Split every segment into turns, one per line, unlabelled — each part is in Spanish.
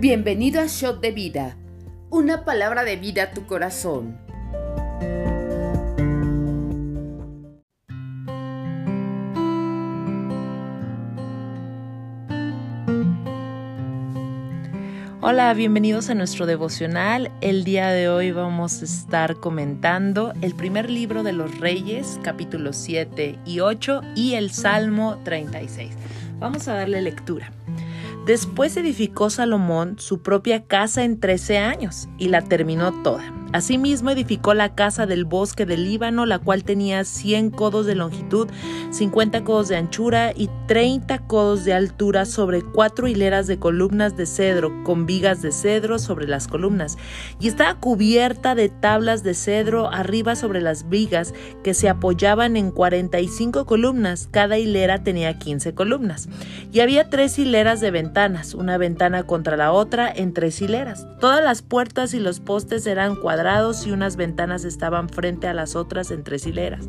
Bienvenido a Shot de Vida, una palabra de vida a tu corazón. Hola, bienvenidos a nuestro devocional. El día de hoy vamos a estar comentando el primer libro de los Reyes, capítulos 7 y 8 y el Salmo 36. Vamos a darle lectura. Después edificó Salomón su propia casa en 13 años y la terminó toda. Asimismo edificó la casa del bosque del Líbano, la cual tenía 100 codos de longitud, 50 codos de anchura y 30 codos de altura sobre cuatro hileras de columnas de cedro, con vigas de cedro sobre las columnas, y estaba cubierta de tablas de cedro arriba sobre las vigas que se apoyaban en 45 columnas, cada hilera tenía 15 columnas, y había tres hileras de ventanas, una ventana contra la otra en tres hileras. Todas las puertas y los postes eran cuadrados y unas ventanas estaban frente a las otras en tres hileras.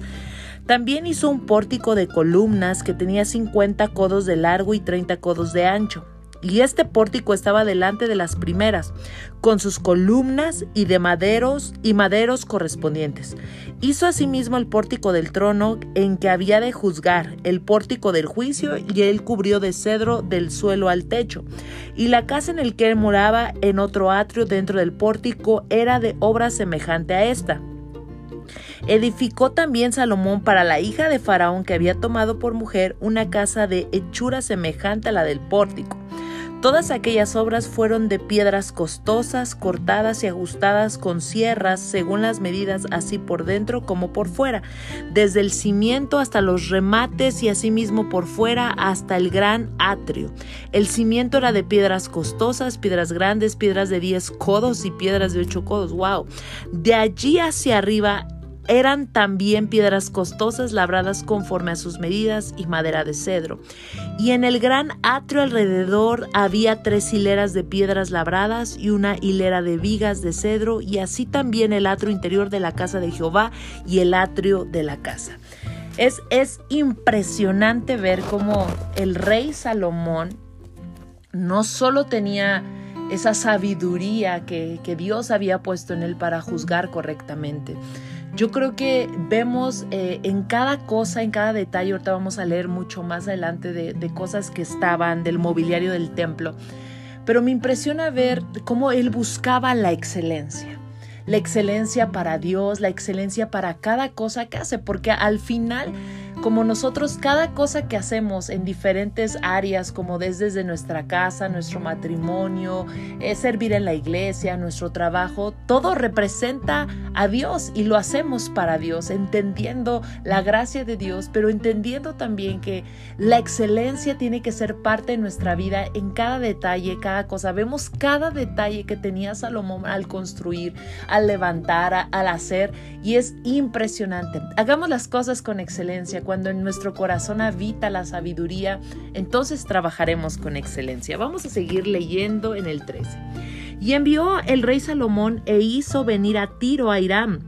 También hizo un pórtico de columnas que tenía 50 codos de largo y 30 codos de ancho y este pórtico estaba delante de las primeras, con sus columnas y de maderos y maderos correspondientes. Hizo asimismo el pórtico del trono en que había de juzgar, el pórtico del juicio, y él cubrió de cedro del suelo al techo. Y la casa en el que él moraba, en otro atrio dentro del pórtico, era de obra semejante a esta. Edificó también Salomón para la hija de Faraón que había tomado por mujer una casa de hechura semejante a la del pórtico. Todas aquellas obras fueron de piedras costosas, cortadas y ajustadas con sierras según las medidas, así por dentro como por fuera, desde el cimiento hasta los remates y asimismo por fuera hasta el gran atrio. El cimiento era de piedras costosas, piedras grandes, piedras de 10 codos y piedras de 8 codos. ¡Wow! De allí hacia arriba eran también piedras costosas labradas conforme a sus medidas y madera de cedro. Y en el gran atrio alrededor había tres hileras de piedras labradas y una hilera de vigas de cedro, y así también el atrio interior de la casa de Jehová y el atrio de la casa. Es, es impresionante ver cómo el rey Salomón no solo tenía esa sabiduría que, que, Dios había puesto en él para juzgar correctamente, yo creo que vemos eh, en cada cosa, en cada detalle, ahorita vamos a leer mucho más adelante de, de cosas que estaban, del mobiliario del templo, pero me impresiona ver cómo él buscaba la excelencia la excelencia para Dios, la excelencia para cada cosa que hace, porque al final como nosotros cada cosa que hacemos en diferentes áreas, como desde, nuestra casa, nuestro matrimonio, eh, servir en la iglesia, nuestro trabajo, todo representa a Dios y lo hacemos para Dios, entendiendo la gracia de Dios, pero entendiendo también que la excelencia tiene que ser parte de nuestra vida en cada detalle, cada cosa. Vemos cada detalle que tenía Salomón al construir, al levantar, al hacer, y es impresionante. Hagamos las cosas con excelencia cuando en nuestro corazón habita la sabiduría, entonces trabajaremos con excelencia. Vamos a seguir leyendo en el 13. Y envió el rey Salomón e hizo venir a Tiro a Irán,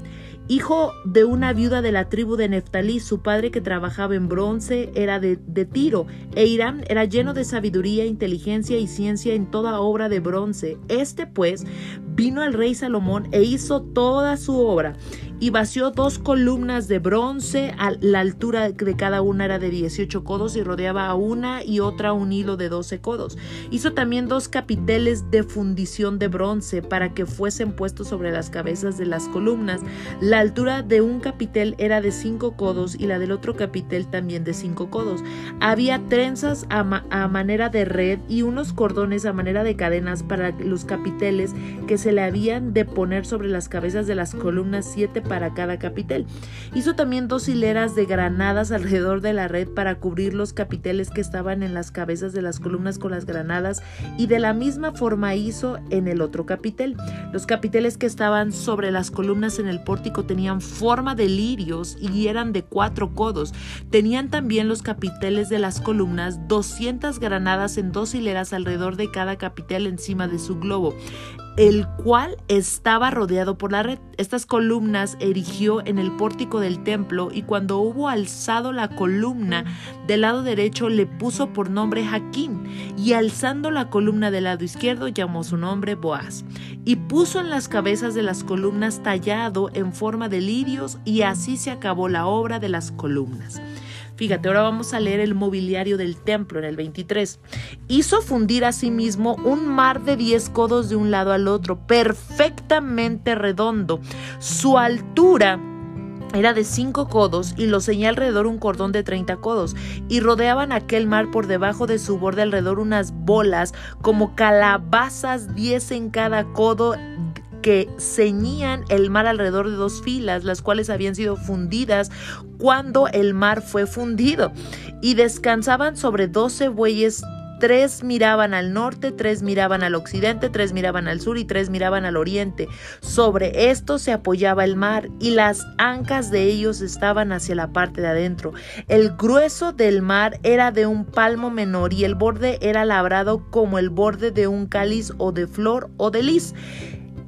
hijo de una viuda de la tribu de Neftalí, su padre que trabajaba en bronce era de, Tiro, e Irán era lleno de sabiduría, inteligencia y ciencia en toda obra de bronce. Este pues vino el rey Salomón e hizo toda su obra y vació dos columnas de bronce, a la altura de cada una era de 18 codos y rodeaba a una y otra un hilo de 12 codos. Hizo también dos capiteles de fundición de bronce para que fuesen puestos sobre las cabezas de las columnas. La altura de un capitel era de 5 codos y la del otro capitel también de 5 codos. Había trenzas a, a manera de red y unos cordones a manera de cadenas para los capiteles que se le habían de poner sobre las cabezas de las columnas siete para cada capitel. Hizo también dos hileras de granadas alrededor de la red para cubrir los capiteles que estaban en las cabezas de las columnas con las granadas y de la misma forma hizo en el otro capitel. Los capiteles que estaban sobre las columnas en el pórtico tenían forma de lirios y eran de cuatro codos. Tenían también los capiteles de las columnas 200 granadas en dos hileras alrededor de cada capitel encima de su globo el cual estaba rodeado por la red. Estas columnas erigió en el pórtico del templo y cuando hubo alzado la columna del lado derecho le puso por nombre Jaquín y alzando la columna del lado izquierdo llamó su nombre Boaz y puso en las cabezas de las columnas tallado en forma de lirios y así se acabó la obra de las columnas. Fíjate, ahora vamos a leer el mobiliario del templo en el 23. Hizo fundir a sí mismo un mar de 10 codos de un lado al otro, perfectamente redondo. Su altura era de 5 codos y lo ceñía alrededor un cordón de 30 codos, y rodeaban aquel mar por debajo de su borde alrededor unas bolas como calabazas 10 en cada codo que ceñían el mar alrededor de dos filas, las cuales habían sido fundidas cuando el mar fue fundido, y descansaban sobre doce bueyes tres miraban al norte, tres miraban al occidente, tres miraban al sur y tres miraban al oriente. Sobre esto se apoyaba el mar y las ancas de ellos estaban hacia la parte de adentro. El grueso del mar era de un palmo menor y el borde era labrado como el borde de un cáliz o de flor o de lis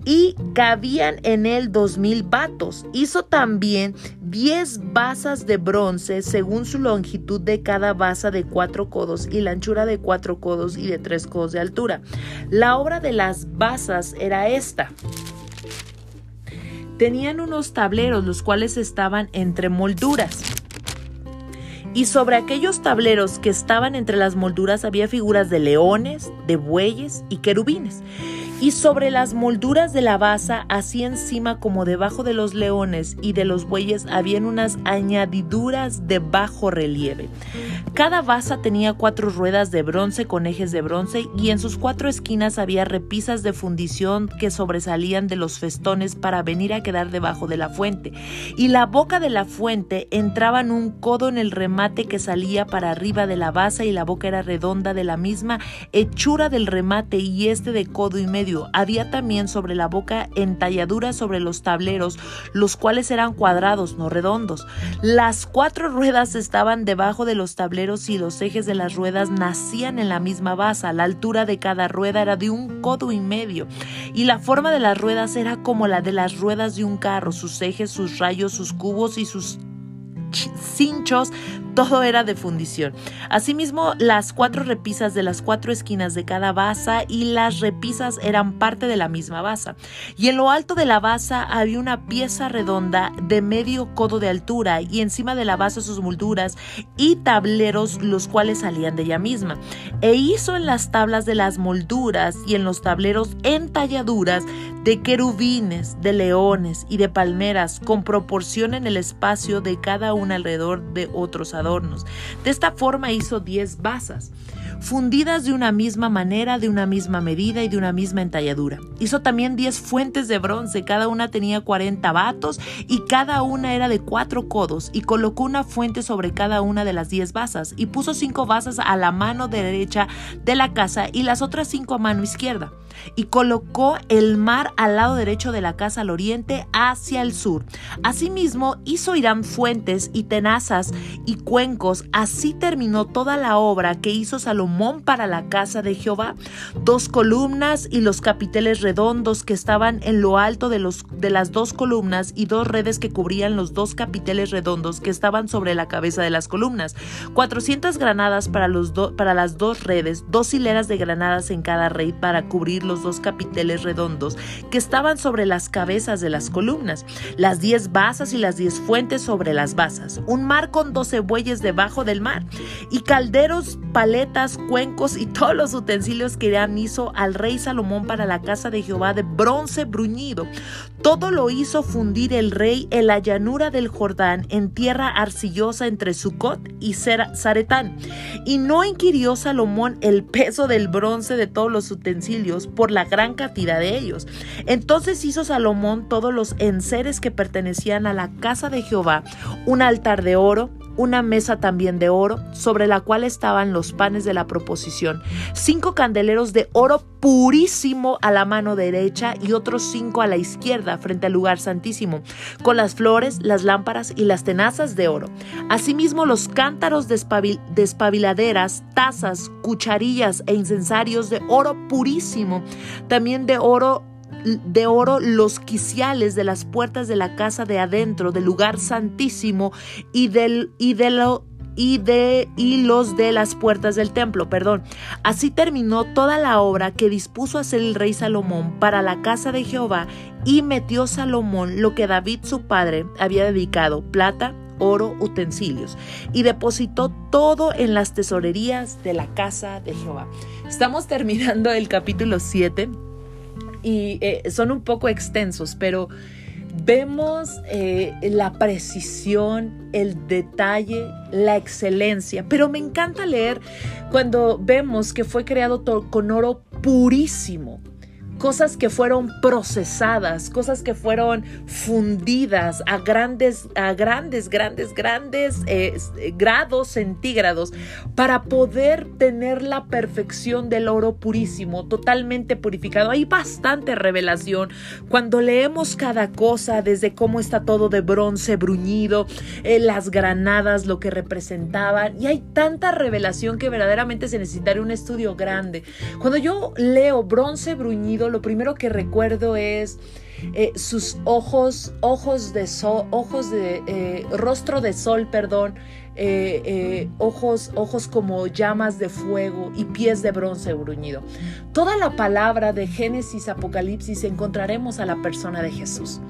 y cabían en él dos mil batos. Hizo también diez basas de bronce según su longitud de cada basa de cuatro codos y la anchura de cuatro codos y de tres codos de altura. La obra de las basas era esta. Tenían unos tableros los cuales estaban entre molduras y sobre aquellos tableros que estaban entre las molduras había figuras de leones, de bueyes y querubines y sobre las molduras de la basa, así encima como debajo de los leones y de los bueyes, habían unas añadiduras de bajo relieve. Cada basa tenía cuatro ruedas de bronce con ejes de bronce y en sus cuatro esquinas había repisas de fundición que sobresalían de los festones para venir a quedar debajo de la fuente. Y la boca de la fuente entraba en un codo en el remate que salía para arriba de la basa y la boca era redonda de la misma hechura del remate y este de codo y medio había también sobre la boca entalladuras sobre los tableros, los cuales eran cuadrados, no redondos. Las cuatro ruedas estaban debajo de los tableros y los ejes de las ruedas nacían en la misma base La altura de cada rueda era de un codo y medio, y la forma de las ruedas era como la de las ruedas de un carro, sus ejes, sus rayos, sus cubos y sus cinchos todo era de fundición. Asimismo, las cuatro repisas de las cuatro esquinas de cada basa y las repisas eran parte de la misma basa. Y en lo alto de la basa había una pieza redonda de medio codo de altura y encima de la basa sus molduras y tableros los cuales salían de ella misma. E hizo en las tablas de las molduras y en los tableros entalladuras de querubines, de leones y de palmeras con proporción en el espacio de cada una alrededor de otros adornos de esta forma hizo 10 basas fundidas de una misma manera, de una misma medida y de una misma entalladura. Hizo también 10 fuentes de bronce, cada una tenía 40 vatos y cada una era de cuatro codos, y colocó una fuente sobre cada una de las 10 basas, y puso cinco basas a la mano derecha de la casa y las otras cinco a mano izquierda, y colocó el mar al lado derecho de la casa al oriente hacia el sur. Asimismo, hizo Irán fuentes y tenazas y cuencos, así terminó toda la obra que hizo Salomón para la casa de Jehová, dos columnas y los capiteles redondos que estaban en lo alto de, los, de las dos columnas y dos redes que cubrían los dos capiteles redondos que estaban sobre la cabeza de las columnas, 400 granadas para, los para las dos redes, dos hileras de granadas en cada rey para cubrir los dos capiteles redondos que estaban sobre las cabezas de las columnas, las diez basas y las diez fuentes sobre las basas, un mar con doce bueyes debajo del mar y calderos, paletas, cuencos y todos los utensilios que Dan hizo al rey Salomón para la casa de Jehová de bronce bruñido. Todo lo hizo fundir el rey en la llanura del Jordán, en tierra arcillosa entre Sucot y Zaretán. Y no inquirió Salomón el peso del bronce de todos los utensilios por la gran cantidad de ellos. Entonces hizo Salomón todos los enseres que pertenecían a la casa de Jehová, un altar de oro, una mesa también de oro sobre la cual estaban los panes de la proposición, cinco candeleros de oro purísimo a la mano derecha y otros cinco a la izquierda frente al lugar santísimo, con las flores, las lámparas y las tenazas de oro. Asimismo los cántaros de despabiladeras, tazas, cucharillas e incensarios de oro purísimo, también de oro de oro los quiciales de las puertas de la casa de adentro, del lugar santísimo y del y de y de y los de las puertas del templo, perdón. Así terminó toda la obra que dispuso hacer el rey Salomón para la casa de Jehová y metió Salomón lo que David su padre había dedicado, plata, oro, utensilios, y depositó todo en las tesorerías de la casa de Jehová. Estamos terminando el capítulo 7 y eh, son un poco extensos, pero vemos eh, la precisión, el detalle, la excelencia. Pero me encanta leer cuando vemos que fue creado con oro purísimo, cosas que fueron procesadas, cosas que fueron fundidas a grandes, a grandes, grandes, grandes eh, grados centígrados para poder tener la perfección del oro purísimo, totalmente purificado. Hay bastante revelación cuando leemos cada cosa, desde cómo está todo de bronce bruñido, eh, las granadas, lo que representaban, y hay tanta revelación que verdaderamente se necesitaría un estudio grande. Cuando yo leo bronce bruñido, lo primero que recuerdo es eh, sus ojos, ojos de sol, ojos de, eh, rostro de sol, perdón, eh, ojos, ojos como llamas de fuego y pies de bronce bruñido. Toda la palabra de Génesis, Apocalipsis, encontraremos a la persona de Jesús.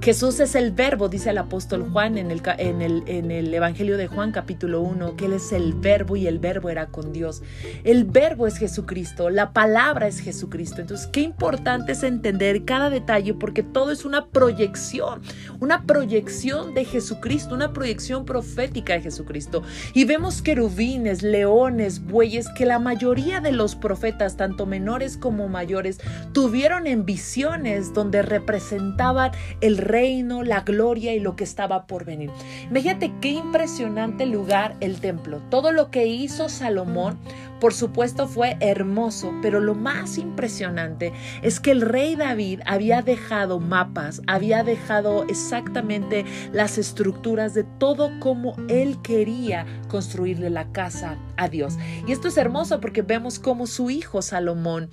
Jesús es el verbo, dice el apóstol Juan en el, en, el, en el, Evangelio de Juan capítulo 1, que Él es el verbo y el verbo era con Dios. El verbo es Jesucristo, la palabra es Jesucristo. Entonces, qué importante es entender cada detalle porque todo es una proyección, una proyección de Jesucristo, una proyección profética de Jesucristo. Y vemos querubines, leones, bueyes, que la mayoría de los profetas, tanto menores como mayores, tuvieron en visiones donde representaban el reino, la gloria y lo que estaba por venir. Fíjate qué impresionante lugar el templo, todo lo que hizo Salomón por supuesto fue hermoso, pero lo más impresionante es que el rey David había dejado mapas, había dejado exactamente las estructuras de todo como él quería construirle la casa a Dios. Y esto es hermoso porque vemos cómo su hijo Salomón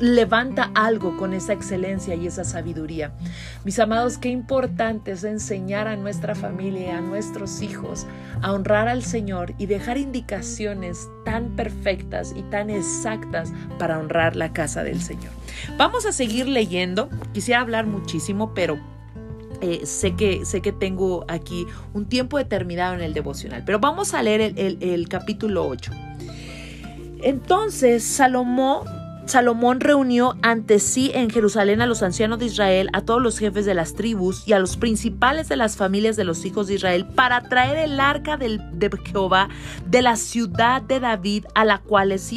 levanta algo con esa excelencia y esa sabiduría. Mis amados, qué importante es enseñar a nuestra familia, a nuestros hijos, a honrar al Señor y dejar indicaciones tan perfectas y tan exactas para honrar la casa del Señor. Vamos a seguir leyendo. Quisiera hablar muchísimo, pero eh, sé, que, sé que tengo aquí un tiempo determinado en el devocional, pero vamos a leer el, el capítulo 8. Entonces, Salomón Salomón reunió ante sí en Jerusalén a los ancianos de Israel, a todos los jefes de las tribus y a los principales de las familias de los hijos de Israel para traer el arca de Jehová de la ciudad de David a la cual es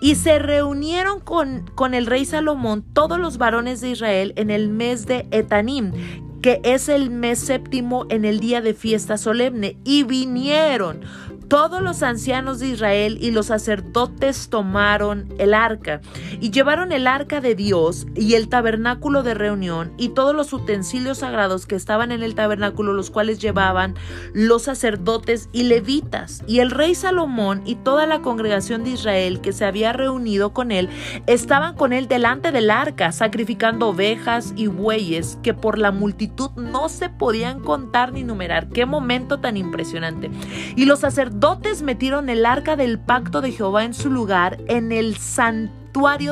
Y se reunieron con, con el rey Salomón todos los varones de Israel en el mes de Etanim, que es el mes séptimo en el día de fiesta solemne, y vinieron todos los ancianos de Israel y los sacerdotes tomaron el arca y llevaron el arca de Dios y el tabernáculo de reunión y todos los utensilios sagrados que estaban en el tabernáculo, los cuales llevaban los sacerdotes y levitas. Y el rey Salomón y toda la congregación de Israel que se había reunido con él estaban con él delante del arca, sacrificando ovejas y bueyes que por la multitud no se podían contar ni numerar. Qué momento tan impresionante. Y los sacerdotes dotes metieron el arca del pacto de Jehová en su lugar en el santuario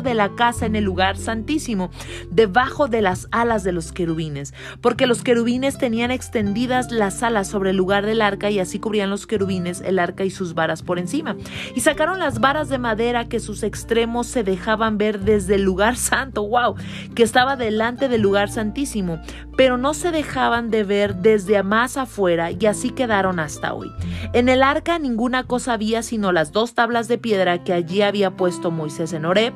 de la casa en el lugar santísimo, debajo de las alas de los querubines, porque los querubines tenían extendidas las alas sobre el lugar del arca y así cubrían los querubines el arca y sus varas por encima. Y sacaron las varas de madera que sus extremos se dejaban ver desde el lugar santo, wow, que estaba delante del lugar santísimo, pero no se dejaban de ver desde más afuera y así quedaron hasta hoy. En el arca ninguna cosa había sino las dos tablas de piedra que allí había puesto Moisés en Oreb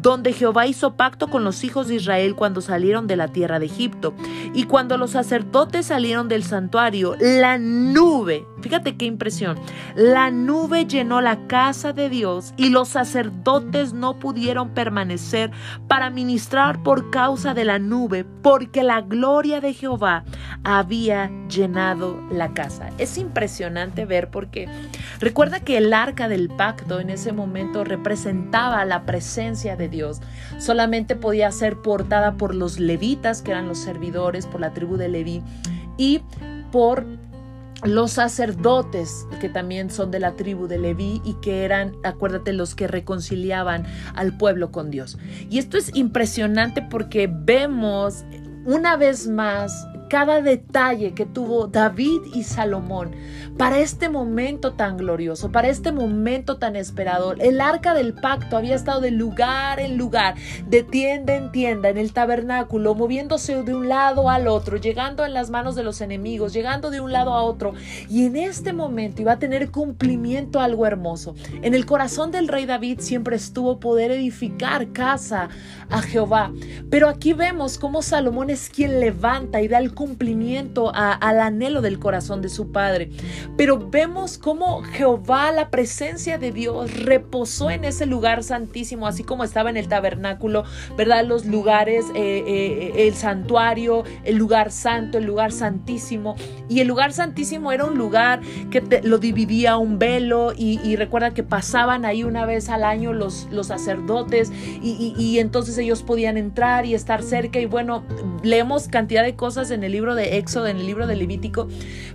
donde Jehová hizo pacto con los hijos de Israel cuando salieron de la tierra de Egipto. Y cuando los sacerdotes salieron del santuario, la nube, fíjate qué impresión, la nube llenó la casa de Dios y los sacerdotes no pudieron permanecer para ministrar por causa de la nube, porque la gloria de Jehová había llenado la casa. Es impresionante ver por qué. Recuerda que el arca del pacto en ese momento representaba la presencia de Dios. Solamente podía ser portada por los levitas, que eran los servidores, por la tribu de Leví, y por los sacerdotes que también son de la tribu de Leví y que eran, acuérdate, los que reconciliaban al pueblo con Dios. Y esto es impresionante porque vemos una vez más cada detalle que tuvo David y Salomón para este momento tan glorioso, para este momento tan esperador. El arca del pacto había estado de lugar en lugar, de tienda en tienda, en el tabernáculo, moviéndose de un lado al otro, llegando en las manos de los enemigos, llegando de un lado a otro. Y en este momento iba a tener cumplimiento algo hermoso. En el corazón del rey David siempre estuvo poder edificar casa a Jehová. Pero aquí vemos cómo Salomón es quien levanta y da el cumplimiento al anhelo del corazón de su padre. Pero vemos cómo Jehová, la presencia de Dios, reposó en ese lugar santísimo, así como estaba en el tabernáculo, ¿verdad? Los lugares, eh, eh, el santuario, el lugar santo, el lugar santísimo. Y el lugar santísimo era un lugar que lo dividía un velo y, recuerda que pasaban ahí una vez al año los, los sacerdotes y, y entonces ellos podían entrar y estar cerca y bueno, leemos cantidad de cosas en el libro de Éxodo, en el libro de Levítico.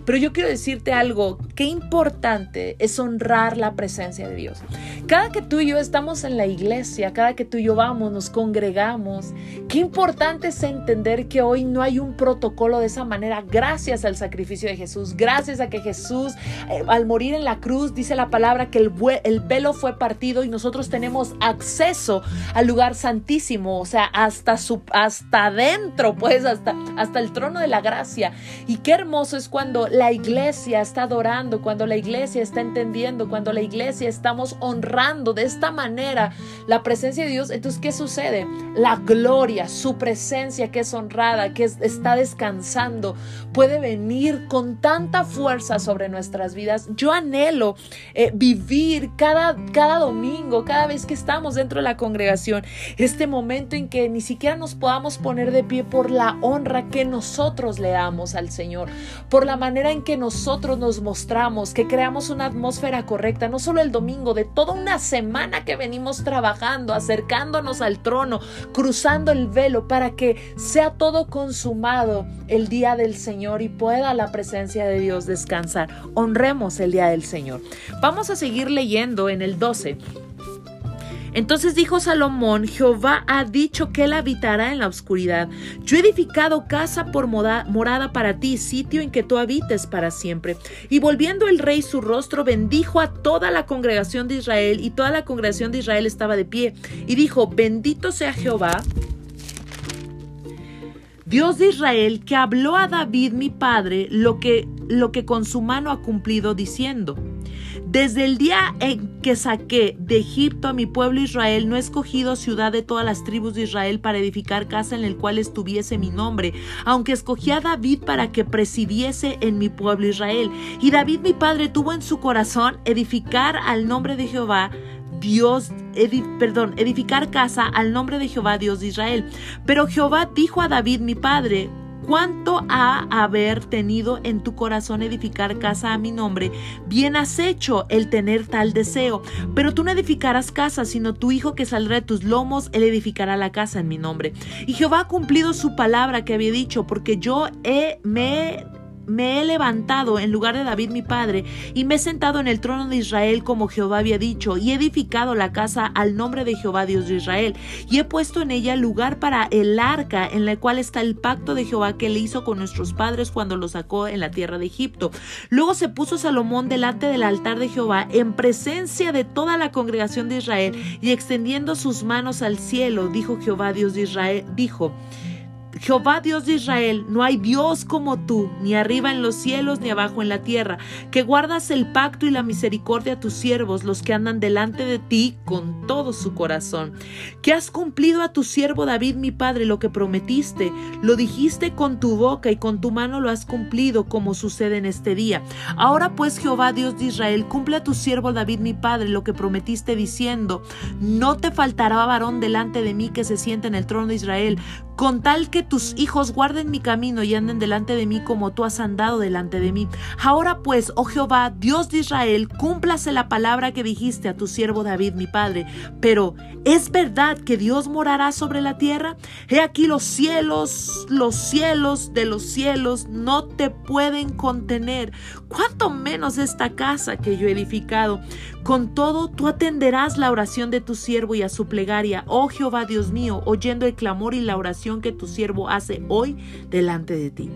Pero yo quiero decirte algo, qué importante es honrar la presencia de Dios. Cada que tú y yo estamos en la iglesia, cada que tú y yo vamos, nos congregamos, qué importante es entender que hoy no hay un protocolo de esa manera gracias al sacrificio de Jesús, gracias a que Jesús eh, al morir en la cruz dice la palabra que el, el velo fue partido y nosotros tenemos acceso al lugar santísimo, o sea, hasta, su, hasta adentro, pues hasta, hasta el trono de la gracia. Y qué hermoso es cuando la iglesia está adorando, cuando la iglesia está entendiendo, cuando la iglesia estamos honrando de esta manera la presencia de Dios. Entonces, ¿qué sucede? La gloria, su presencia que es honrada, que está descansando, puede venir con tanta fuerza sobre nuestras vidas. Yo anhelo eh, vivir cada, cada domingo, cada vez que estamos dentro de la congregación, este momento en que ni siquiera nos podamos poner de pie por la honra que nosotros Leamos le damos al Señor, por la manera en que nosotros nos mostramos, que creamos una atmósfera correcta, no solo el domingo, de toda una semana que venimos trabajando, acercándonos al trono, cruzando el velo para que sea todo consumado el día del Señor y pueda la presencia de Dios descansar. Honremos el día del Señor. Vamos a seguir leyendo en el 12. Entonces dijo Salomón, Jehová ha dicho que él habitará en la oscuridad. Yo he edificado casa por morada para ti, sitio en que tú habites para siempre. Y volviendo el rey su rostro, bendijo a toda la congregación de Israel, y toda la congregación de Israel estaba de pie. Y dijo, bendito sea Jehová. Dios de Israel, que habló a David mi padre lo que, lo que con su mano ha cumplido diciendo. Desde el día en que saqué de Egipto a mi pueblo Israel, no he escogido ciudad de todas las tribus de Israel para edificar casa en el cual estuviese mi nombre, aunque escogí a David para que presidiese en mi pueblo Israel. Y David mi padre tuvo en su corazón edificar al nombre de Jehová Dios, perdón, edificar casa al nombre de Jehová Dios de Israel. Pero Jehová dijo a David mi padre, ¿Cuánto ha haber tenido en tu corazón edificar casa a mi nombre, bien has hecho el tener tal deseo. Pero tú no edificarás casa, sino tu hijo que saldrá de tus lomos, él edificará la casa en mi nombre. Y Jehová ha cumplido su palabra que había dicho, porque yo he, me me he levantado en lugar de David mi padre, y me he sentado en el trono de Israel como Jehová había dicho, y he edificado la casa al nombre de Jehová Dios de Israel, y he puesto en ella lugar para el arca en la cual está el pacto de Jehová que le hizo con nuestros padres cuando lo sacó en la tierra de Egipto. Luego se puso Salomón delante del altar de Jehová en presencia de toda la congregación de Israel, y extendiendo sus manos al cielo, dijo Jehová Dios de Israel, dijo, Jehová Dios de Israel, no hay Dios como tú, ni arriba en los cielos, ni abajo en la tierra, que guardas el pacto y la misericordia a tus siervos, los que andan delante de ti con todo su corazón, que has cumplido a tu siervo David mi padre lo que prometiste, lo dijiste con tu boca y con tu mano lo has cumplido, como sucede en este día. Ahora pues Jehová Dios de Israel, cumple a tu siervo David mi padre lo que prometiste diciendo, no te faltará varón delante de mí que se siente en el trono de Israel, con tal que tus hijos guarden mi camino y anden delante de mí como tú has andado delante de mí. Ahora pues, oh Jehová, Dios de Israel, cúmplase la palabra que dijiste a tu siervo David, mi padre. Pero, ¿es verdad que Dios morará sobre la tierra? He aquí los cielos, los cielos de los cielos no te pueden contener, cuánto menos esta casa que yo he edificado. Con todo, tú atenderás la oración de tu siervo y a su plegaria, oh Jehová Dios mío, oyendo el clamor y la oración que tu siervo hace hoy delante de ti.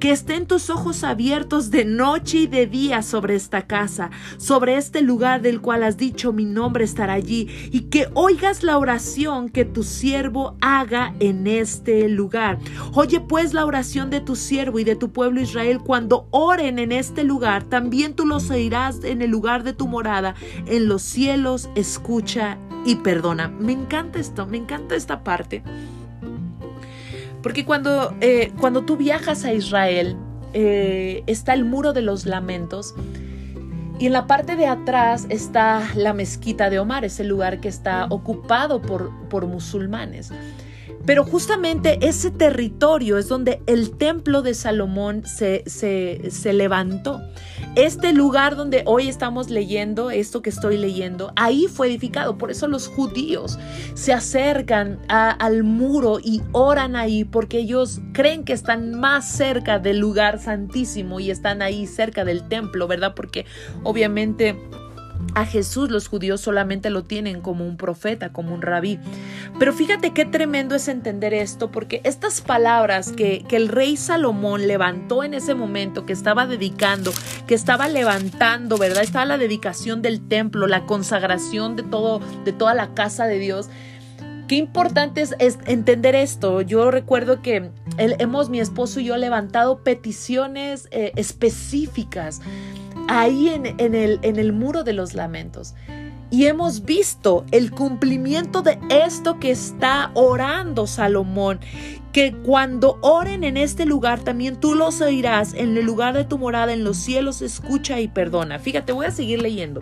Que estén tus ojos abiertos de noche y de día sobre esta casa, sobre este lugar del cual has dicho mi nombre estará allí, y que oigas la oración que tu siervo haga en este lugar. Oye pues la oración de tu siervo y de tu pueblo Israel cuando oren en este lugar, también tú los oirás en el lugar de tu morada, en los cielos, escucha y perdona. Me encanta esto, me encanta esta parte. Porque cuando, eh, cuando tú viajas a Israel, eh, está el muro de los lamentos. Y en la parte de atrás está la mezquita de Omar, el lugar que está ocupado por, por musulmanes. Pero justamente ese territorio es donde el templo de Salomón se, levantó. Este lugar donde hoy estamos leyendo, esto que estoy leyendo, ahí fue edificado. Por eso los judíos se acercan al muro y oran ahí porque ellos creen que están más cerca del lugar santísimo y están ahí cerca del templo, ¿verdad? Porque obviamente a Jesús los judíos solamente lo tienen como un profeta, como un rabí. Pero fíjate qué tremendo es entender esto, porque estas palabras que, que, el rey Salomón levantó en ese momento, que estaba dedicando, que estaba levantando, ¿verdad? Estaba la dedicación del templo, la consagración de todo, de toda la casa de Dios. Qué importante es, entender esto. Yo recuerdo que hemos, mi esposo y yo, levantado peticiones eh, específicas ahí en, en el muro de los lamentos. Y hemos visto el cumplimiento de esto que está orando Salomón que cuando oren en este lugar también tú los oirás en el lugar de tu morada en los cielos, escucha y perdona. Fíjate, voy a seguir leyendo.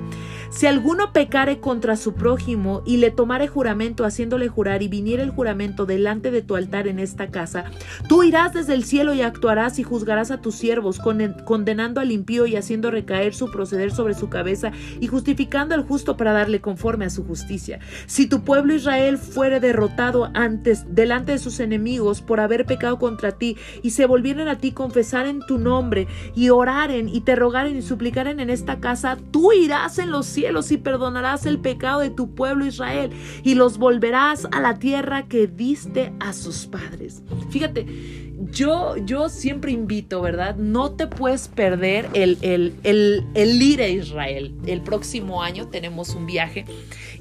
Si alguno pecare contra su prójimo y le tomare juramento haciéndole jurar y viniere el juramento delante de tu altar en esta casa, tú irás desde el cielo y actuarás y juzgarás a tus siervos, condenando al impío y haciendo recaer su proceder sobre su cabeza y justificando al justo para darle conforme a su justicia. Si tu pueblo Israel fuere derrotado antes delante de sus enemigos, por haber pecado contra ti y se volvieren a ti, confesaren tu nombre y oraren y te rogaren y suplicaren en esta casa, tú irás en los cielos y perdonarás el pecado de tu pueblo Israel y los volverás a la tierra que diste a sus padres. Fíjate, yo, yo siempre invito, ¿verdad? No te puedes perder el, el, el, ir a Israel. El próximo año tenemos un viaje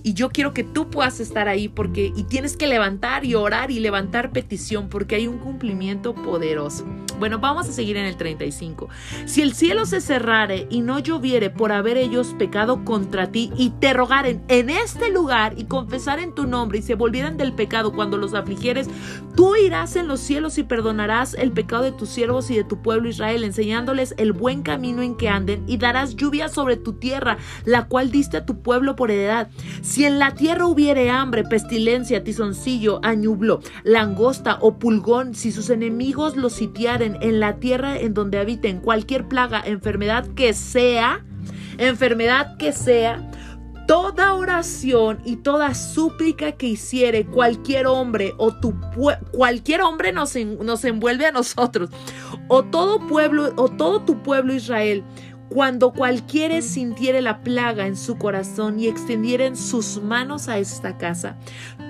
y yo quiero que tú puedas estar ahí porque y tienes que levantar y orar y levantar petición porque hay un cumplimiento poderoso. Bueno, vamos a seguir en el 35. Si el cielo se cerrare y no lloviere por haber ellos pecado contra ti y te rogaren en este lugar y confesaren tu nombre y se volvieran del pecado cuando los afligieres, tú irás en los cielos y perdonarás el pecado de tus siervos y de tu pueblo Israel, enseñándoles el buen camino en que anden, y darás lluvia sobre tu tierra, la cual diste a tu pueblo por heredad. Si en la tierra hubiere hambre, pestilencia, tizoncillo, añublo, langosta o pulgón, si sus enemigos los sitiaren en la tierra en donde habiten, cualquier plaga, enfermedad que sea, enfermedad que sea, toda oración y toda súplica que hiciere cualquier hombre o tu cualquier hombre nos, nos envuelve a nosotros o todo pueblo o todo tu pueblo Israel cuando cualquiera sintiere la plaga en su corazón y extendieren sus manos a esta casa,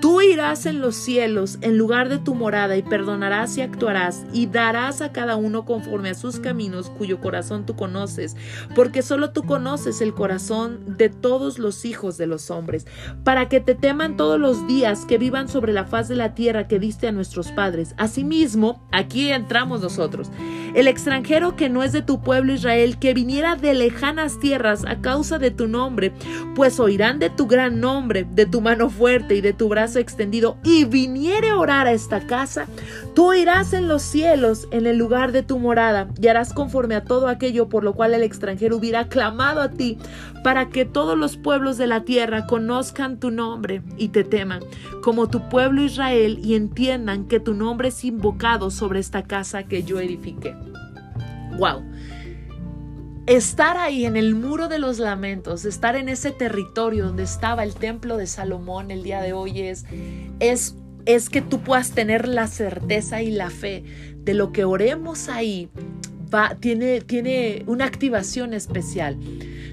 Tú irás en los cielos en lugar de tu morada y perdonarás y actuarás y darás a cada uno conforme a sus caminos cuyo corazón tú conoces, porque solo tú conoces el corazón de todos los hijos de los hombres, para que te teman todos los días que vivan sobre la faz de la tierra que diste a nuestros padres. Asimismo, aquí entramos nosotros, el extranjero que no es de tu pueblo Israel, que viniera de lejanas tierras a causa de tu nombre, pues oirán de tu gran nombre, de tu mano fuerte y de tu brazo extendido y viniere a orar a esta casa, tú irás en los cielos, en el lugar de tu morada, y harás conforme a todo aquello por lo cual el extranjero hubiera clamado a ti, para que todos los pueblos de la tierra conozcan tu nombre y te teman, como tu pueblo Israel, y entiendan que tu nombre es invocado sobre esta casa que yo edifiqué. ¡Wow! estar ahí en el muro de los lamentos, estar en ese territorio donde estaba el templo de Salomón el día de hoy es, es, que tú puedas tener la certeza y la fe de lo que oremos ahí. Va, tiene, tiene una activación especial.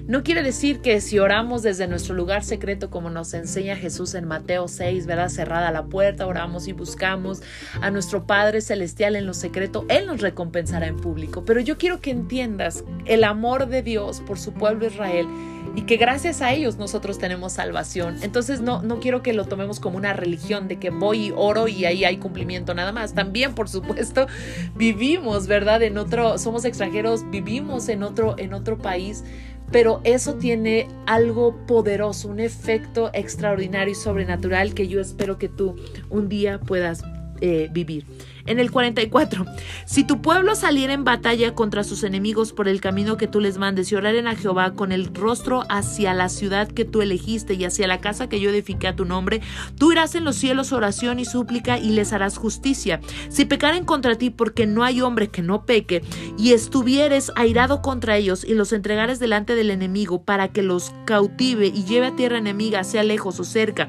No quiere decir que si oramos desde nuestro lugar secreto, como nos enseña Jesús en Mateo 6, ¿verdad? Cerrada la puerta, oramos y buscamos a nuestro Padre Celestial en lo secreto, Él nos recompensará en público. Pero yo quiero que entiendas el amor de Dios por su pueblo Israel y que gracias a ellos nosotros tenemos salvación. Entonces no, no quiero que lo tomemos como una religión de que voy y oro y ahí hay cumplimiento nada más. También, por supuesto, vivimos, ¿verdad? En otro, somos extranjeros, vivimos en otro, en otro país pero eso tiene algo poderoso, un efecto extraordinario y sobrenatural que yo espero que tú un día puedas eh, vivir. En el 44, si tu pueblo saliera en batalla contra sus enemigos por el camino que tú les mandes y oraren a Jehová con el rostro hacia la ciudad que tú elegiste y hacia la casa que yo edifiqué a tu nombre, tú irás en los cielos oración y súplica y les harás justicia. Si pecaren contra ti porque no hay hombre que no peque y estuvieres airado contra ellos y los entregares delante del enemigo para que los cautive y lleve a tierra enemiga, sea lejos o cerca,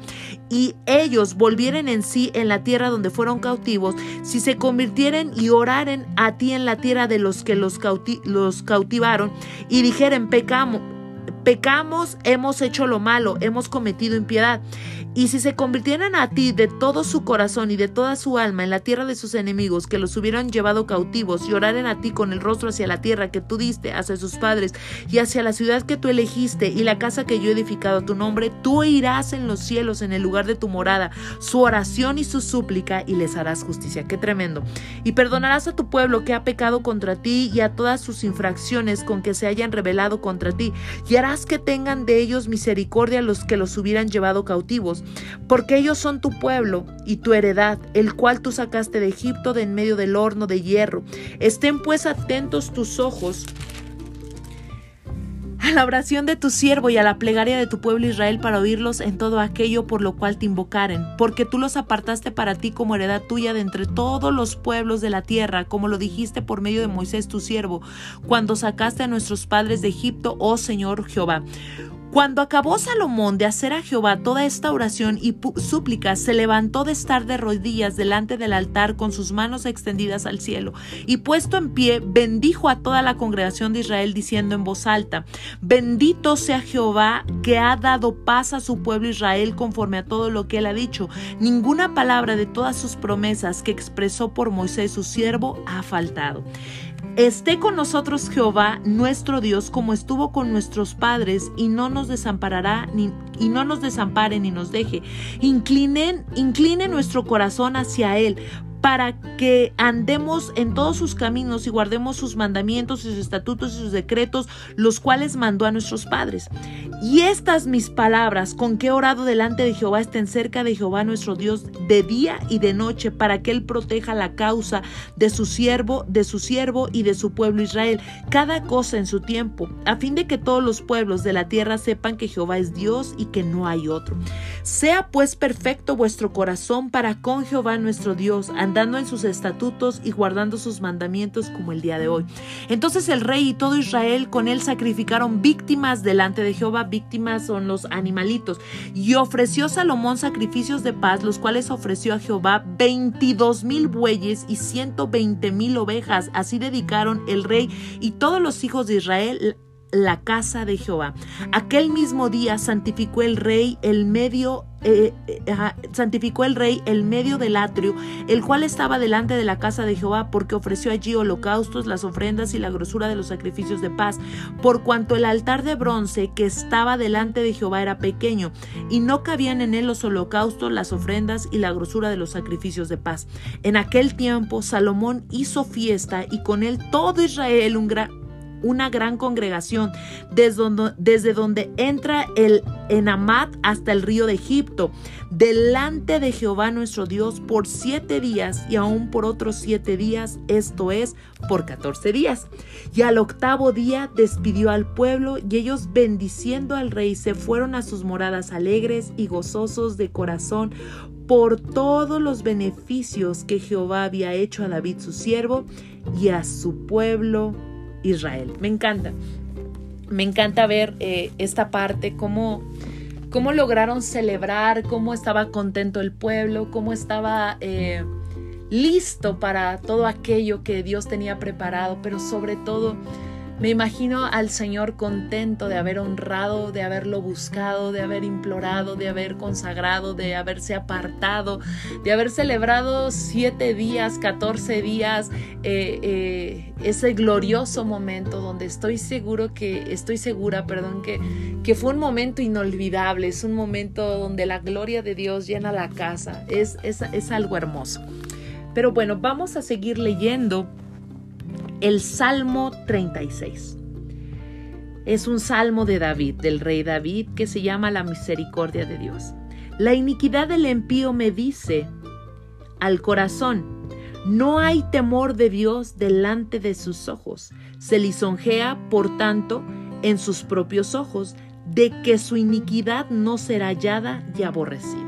y ellos volvieren en sí en la tierra donde fueron cautivos, si se convirtieren y oraren a ti en la tierra de los que los, los cautivaron y dijeren, pecamos pecamos, hemos hecho lo malo, hemos cometido impiedad. Y si se convirtieran a ti de todo su corazón y de toda su alma en la tierra de sus enemigos, que los hubieran llevado cautivos, y oraren a ti con el rostro hacia la tierra que tú diste, hacia sus padres, y hacia la ciudad que tú elegiste, y la casa que yo he edificado a tu nombre, tú irás en los cielos, en el lugar de tu morada, su oración y su súplica, y les harás justicia. Qué tremendo. Y perdonarás a tu pueblo que ha pecado contra ti y a todas sus infracciones con que se hayan rebelado contra ti, y harás que tengan de ellos misericordia los que los hubieran llevado cautivos, porque ellos son tu pueblo y tu heredad, el cual tú sacaste de Egipto de en medio del horno de hierro. Estén pues atentos tus ojos a la oración de tu siervo y a la plegaria de tu pueblo Israel para oírlos en todo aquello por lo cual te invocaren, porque tú los apartaste para ti como heredad tuya de entre todos los pueblos de la tierra, como lo dijiste por medio de Moisés tu siervo, cuando sacaste a nuestros padres de Egipto, oh Señor Jehová. Cuando acabó Salomón de hacer a Jehová toda esta oración y súplica, se levantó de estar de rodillas delante del altar con sus manos extendidas al cielo, y puesto en pie, bendijo a toda la congregación de Israel, diciendo en voz alta, bendito sea Jehová que ha dado paz a su pueblo Israel conforme a todo lo que él ha dicho. Ninguna palabra de todas sus promesas que expresó por Moisés su siervo ha faltado. Esté con nosotros Jehová, nuestro Dios, como estuvo con nuestros padres, y no nos desamparará ni, y no nos desampare ni nos deje. Inclinen, incline nuestro corazón hacia Él, para que andemos en todos sus caminos y guardemos sus mandamientos y sus estatutos y sus decretos, los cuales mandó a nuestros padres. Y estas mis palabras, con que he orado delante de Jehová, estén cerca de Jehová nuestro Dios de día y de noche, para que Él proteja la causa de su siervo, de su siervo y de su pueblo Israel, cada cosa en su tiempo, a fin de que todos los pueblos de la tierra sepan que Jehová es Dios y que no hay otro. Sea pues perfecto vuestro corazón para con Jehová nuestro Dios, andar dando en sus estatutos y guardando sus mandamientos como el día de hoy. Entonces el rey y todo Israel con él sacrificaron víctimas delante de Jehová, víctimas son los animalitos. Y ofreció Salomón sacrificios de paz, los cuales ofreció a Jehová 22 mil bueyes y 120 mil ovejas. Así dedicaron el rey y todos los hijos de Israel la casa de Jehová. Aquel mismo día santificó el rey el medio eh, eh, santificó el rey el medio del atrio, el cual estaba delante de la casa de Jehová, porque ofreció allí holocaustos, las ofrendas y la grosura de los sacrificios de paz, por cuanto el altar de bronce que estaba delante de Jehová era pequeño, y no cabían en él los holocaustos, las ofrendas y la grosura de los sacrificios de paz. En aquel tiempo Salomón hizo fiesta y con él todo Israel un gran una gran congregación, desde donde, entra el Enamat hasta el río de Egipto, delante de Jehová nuestro Dios por siete días y aún por otros siete días, esto es, por catorce días. Y al octavo día despidió al pueblo y ellos bendiciendo al rey se fueron a sus moradas alegres y gozosos de corazón por todos los beneficios que Jehová había hecho a David su siervo y a su pueblo Israel. Me encanta. Me encanta ver eh, esta parte, cómo, cómo lograron celebrar, cómo estaba contento el pueblo, cómo estaba eh, listo para todo aquello que Dios tenía preparado, pero sobre todo me imagino al Señor contento de haber honrado, de haberlo buscado, de haber implorado, de haber consagrado, de haberse apartado, de haber celebrado siete días, catorce días, eh, eh, ese glorioso momento donde estoy seguro que, estoy segura, perdón, que, que fue un momento inolvidable, es un momento donde la gloria de Dios llena la casa, es, es algo hermoso. Pero bueno, vamos a seguir leyendo el Salmo 36. Es un salmo de David, del rey David, que se llama la misericordia de Dios. La iniquidad del impío me dice al corazón, no hay temor de Dios delante de sus ojos. Se lisonjea, por tanto, en sus propios ojos, de que su iniquidad no será hallada y aborrecida.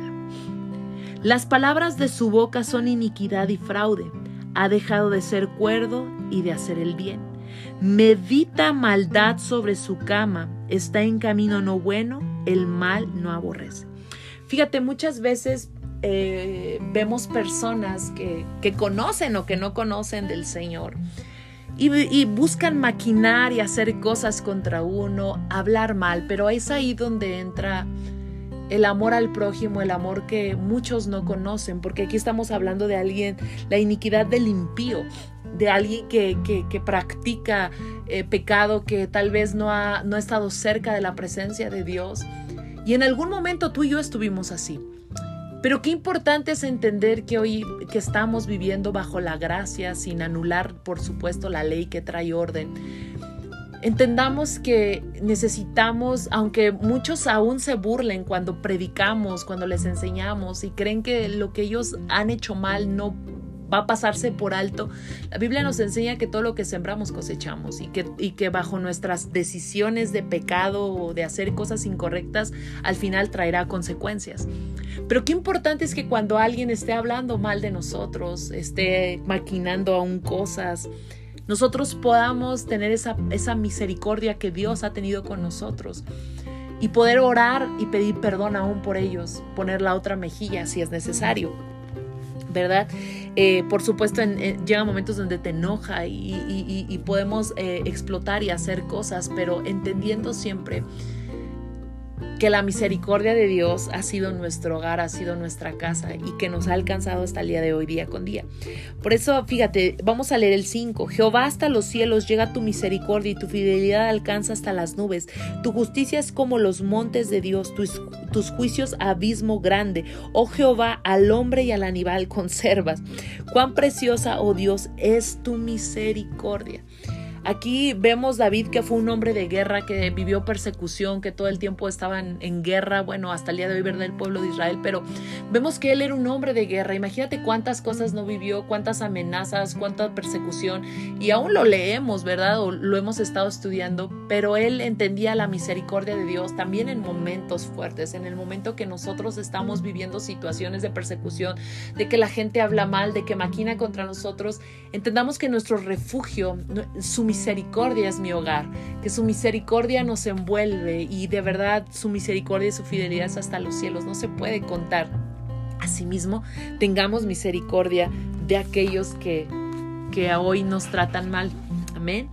Las palabras de su boca son iniquidad y fraude ha dejado de ser cuerdo y de hacer el bien. Medita maldad sobre su cama, está en camino no bueno, el mal no aborrece. Fíjate, muchas veces eh, vemos personas que, conocen o que no conocen del Señor y, y buscan maquinar y hacer cosas contra uno, hablar mal, pero es ahí donde entra el amor al prójimo, el amor que muchos no conocen, porque aquí estamos hablando de alguien, la iniquidad del impío, de alguien que, practica eh, pecado, que tal vez no ha, no ha estado cerca de la presencia de Dios. Y en algún momento tú y yo estuvimos así. Pero qué importante es entender que hoy que estamos viviendo bajo la gracia, sin anular, por supuesto, la ley que trae orden, Entendamos que necesitamos, aunque muchos aún se burlen cuando predicamos, cuando les enseñamos y creen que lo que ellos han hecho mal no va a pasarse por alto. La Biblia nos enseña que todo lo que sembramos cosechamos y que, y que bajo nuestras decisiones de pecado o de hacer cosas incorrectas al final traerá consecuencias. Pero qué importante es que cuando alguien esté hablando mal de nosotros, esté maquinando aún cosas, nosotros podamos tener esa, esa misericordia que Dios ha tenido con nosotros y poder orar y pedir perdón aún por ellos, poner la otra mejilla si es necesario. ¿Verdad? Eh, por supuesto, en, eh, llegan momentos donde te enoja y, podemos eh, explotar y hacer cosas, pero entendiendo siempre que la misericordia de Dios ha sido nuestro hogar, ha sido nuestra casa y que nos ha alcanzado hasta el día de hoy, día con día. Por eso, fíjate, vamos a leer el 5. Jehová hasta los cielos llega tu misericordia y tu fidelidad alcanza hasta las nubes. Tu justicia es como los montes de Dios, tus, tus juicios abismo grande. Oh Jehová, al hombre y al animal conservas. Cuán preciosa, oh Dios, es tu misericordia. Aquí vemos David que fue un hombre de guerra, que vivió persecución, que todo el tiempo estaban en guerra, bueno, hasta el día de hoy, ¿verdad? El pueblo de Israel, pero vemos que él era un hombre de guerra. Imagínate cuántas cosas no vivió, cuántas amenazas, cuánta persecución, y aún lo leemos, ¿verdad? O lo hemos estado estudiando, pero él entendía la misericordia de Dios también en momentos fuertes, en el momento que nosotros estamos viviendo situaciones de persecución, de que la gente habla mal, de que maquina contra nosotros, entendamos que nuestro refugio, su misericordia es mi hogar, que su misericordia nos envuelve y de verdad su misericordia y su fidelidad es hasta los cielos, no se puede contar. Asimismo, tengamos misericordia de aquellos que, que hoy nos tratan mal. Amén.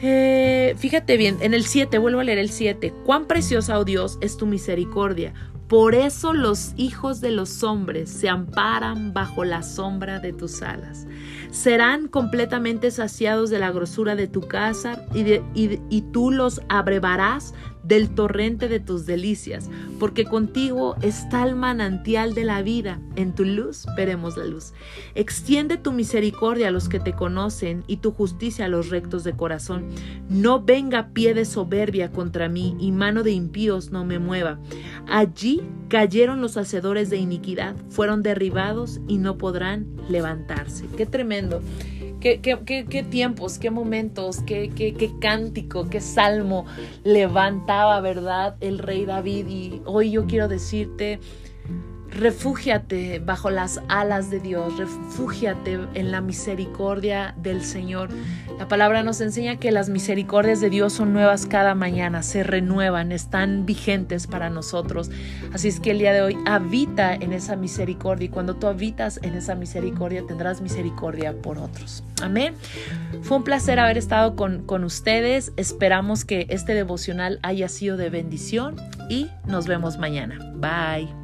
Eh, fíjate bien, en el 7, vuelvo a leer el 7, cuán preciosa, oh Dios, es tu misericordia. Por eso los hijos de los hombres se amparan bajo la sombra de tus alas serán completamente saciados de la grosura de tu casa y, tú los abrevarás del torrente de tus delicias, porque contigo está el manantial de la vida. En tu luz veremos la luz. Extiende tu misericordia a los que te conocen y tu justicia a los rectos de corazón. No venga pie de soberbia contra mí y mano de impíos no me mueva. Allí cayeron los hacedores de iniquidad, fueron derribados y no podrán levantarse. Qué tremendo ¿Qué, qué, tiempos, qué momentos, qué, qué, cántico, qué salmo levantaba, ¿verdad? El rey David. Y hoy yo quiero decirte Refúgiate bajo las alas de Dios, refúgiate en la misericordia del Señor. La palabra nos enseña que las misericordias de Dios son nuevas cada mañana, se renuevan, están vigentes para nosotros. Así es que el día de hoy habita en esa misericordia y cuando tú habitas en esa misericordia tendrás misericordia por otros. Amén. Fue un placer haber estado con, con ustedes. Esperamos que este devocional haya sido de bendición y nos vemos mañana. Bye.